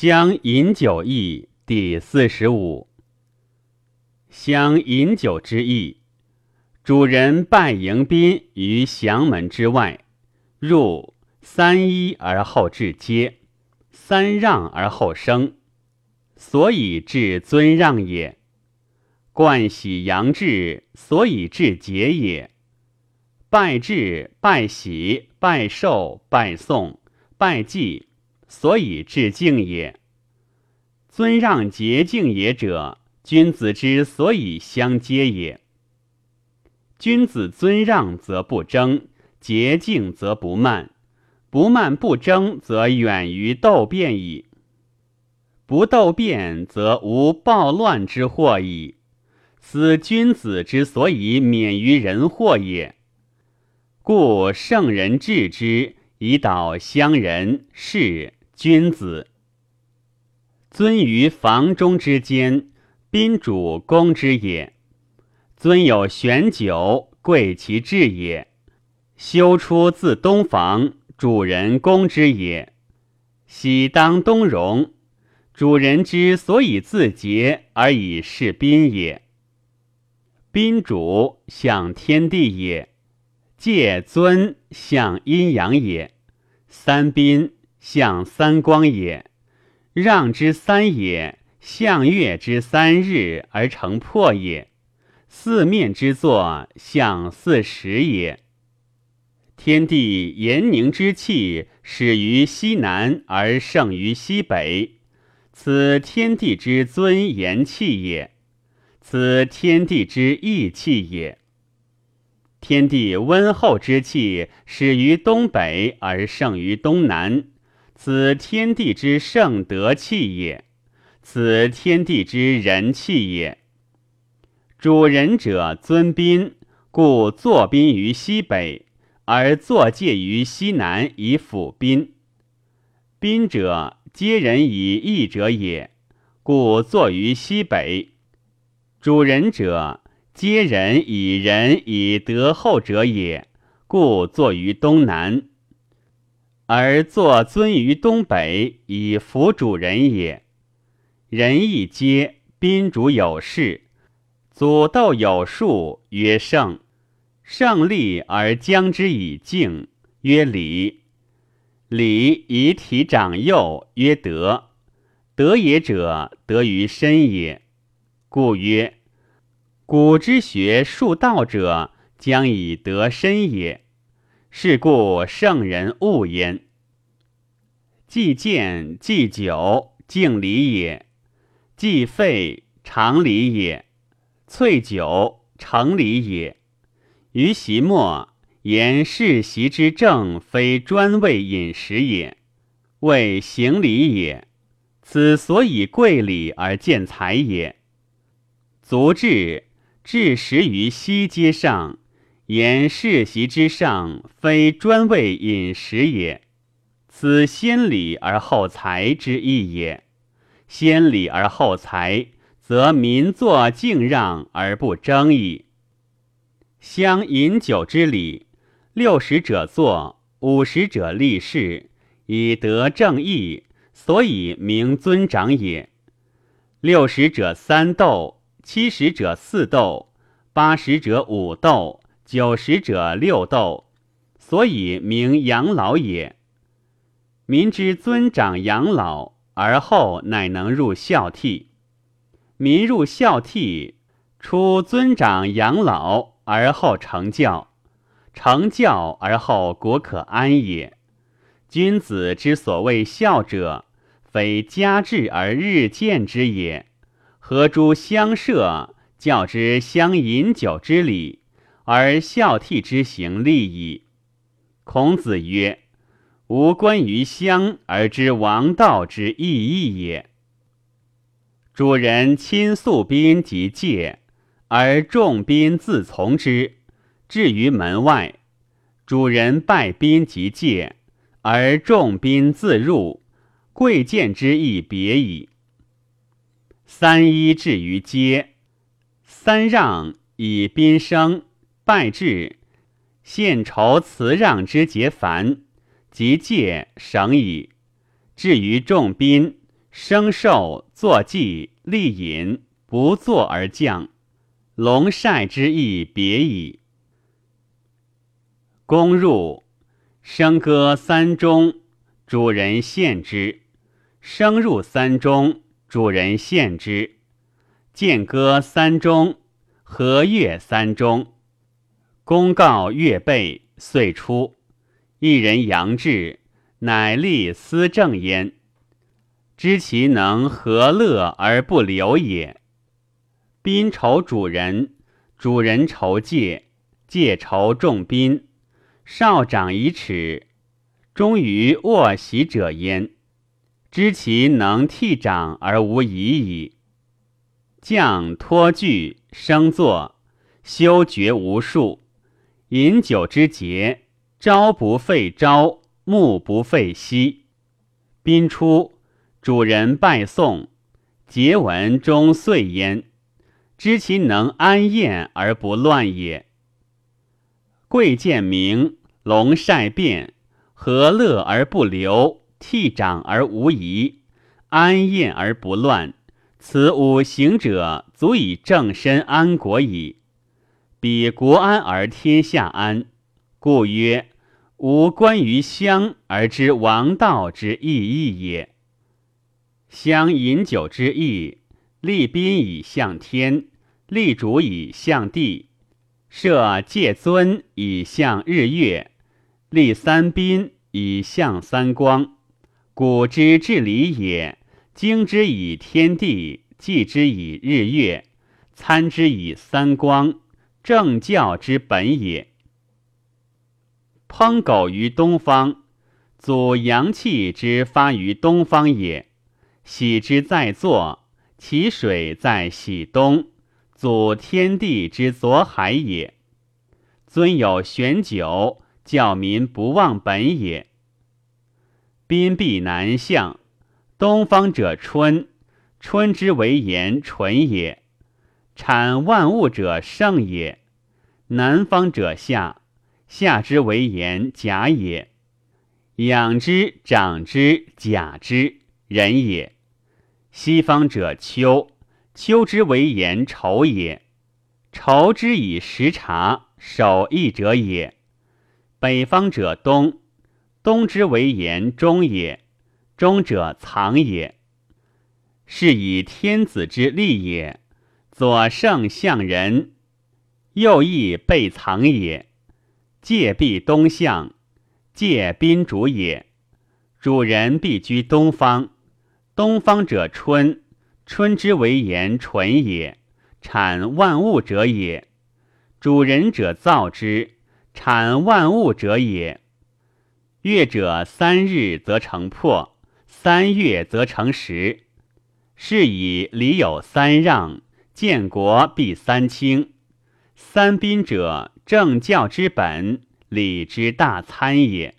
相饮酒义第四十五。相饮酒之意，主人拜迎宾于祥门之外，入三揖而后至阶，三让而后升，所以至尊让也。冠喜阳至，所以至节也。拜至、拜喜、拜寿、拜送、拜祭。所以致敬也。尊让节敬也者，君子之所以相接也。君子尊让则不争，节敬则不慢。不慢不争，则远于斗辩矣。不斗辩，则无暴乱之祸矣。斯君子之所以免于人祸也。故圣人治之，以导乡人士。君子尊于房中之间，宾主公之也；尊有玄酒，贵其志也。修出自东房，主人公之也。喜当东容，主人之所以自节而以事宾也。宾主向天地也，戒尊向阴阳也。三宾。象三光也，让之三也；象月之三日而成破也。四面之作，象四时也。天地炎凝之气，始于西南而盛于西北，此天地之尊严气也。此天地之义气也。天地温厚之气，始于东北而盛于东南。此天地之圣德气也，此天地之人气也。主人者尊宾，故坐宾于西北，而坐介于西南以辅宾。宾者皆人以义者也，故坐于西北。主人者皆人以仁以德厚者也，故坐于东南。而坐尊于东北，以辅主人也。仁义皆宾主有事，祖道有术，曰圣；胜利而将之以敬，曰礼；礼以体长幼，曰德。德也者，得于身也。故曰：古之学术道者，将以得身也。是故圣人恶焉。既见既酒，敬礼也；既废常礼也；萃酒成礼也。于席末言世袭之政，非专为饮食也，为行礼也。此所以贵礼而见财也。足至至食于西阶上。言世袭之上，非专为饮食也，此先礼而后财之意也。先礼而后财，则民作敬让而不争矣。相饮酒之礼，六十者坐，五十者立事，以得正义，所以名尊长也。六十者三斗，七十者四斗，八十者五斗。九十者六斗，所以名养老也。民之尊长养老，而后乃能入孝悌。民入孝悌，出尊长养老，而后成教。成教而后国可安也。君子之所谓孝者，非家制而日见之也。何诸相舍，教之相饮酒之礼？而孝悌之行利矣。孔子曰：“吾观于乡而知王道之意义也。主人亲宿宾及戒，而众宾自从之，至于门外；主人拜宾及戒，而众宾自入，贵贱之意别矣。三揖至于阶，三让以宾生。”拜至，献酬辞让之节繁，即戒省矣。至于众宾，生寿坐祭立饮，不坐而降。龙晒之意别矣。公入，笙歌三钟，主人献之；声入三钟，主人献之。见歌三钟，和乐三钟。公告乐备，遂出。一人扬志，乃立思正焉。知其能何乐而不留也。宾酬主人，主人酬戒，戒酬众宾。少长以耻，终于卧席者焉。知其能替长而无疑矣。将托具生坐，修绝无数。饮酒之节，朝不废朝，暮不废夕。宾出。主人拜送，节文中岁焉，知其能安宴而不乱也。贵贱明，龙晒变，和乐而不流，替长而无疑，安宴而不乱，此五行者，足以正身安国矣。彼国安而天下安，故曰：吾观于乡而知王道之意义也。相饮酒之意，立宾以向天，立主以向地，设戒尊以向日月，立三宾以向三光。古之至理也，经之以天地，祭之以日月，参之以三光，正教之本也。烹狗于东方，祖阳气之发于东方也。喜之在坐，其水在喜东，祖天地之左海也。尊有玄酒，教民不忘本也。宾必南向，东方者春，春之为言纯也；产万物者盛也。南方者夏，夏之为言甲也；养之长之甲之人也。西方者秋，秋之为言愁也；愁之以时察，守义者也。北方者冬，冬之为言终也；终者藏也。是以天子之利也。左圣向人，右翼备藏也。戒必东向，戒宾主也。主人必居东方。东方者春，春之为言纯也；产万物者也。主人者造之，产万物者也。月者三日则成破，三月则成时。是以礼有三让，建国必三清。三宾者，政教之本，礼之大参也。